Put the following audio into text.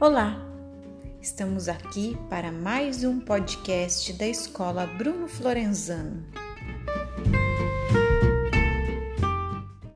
Olá! Estamos aqui para mais um podcast da Escola Bruno Florenzano.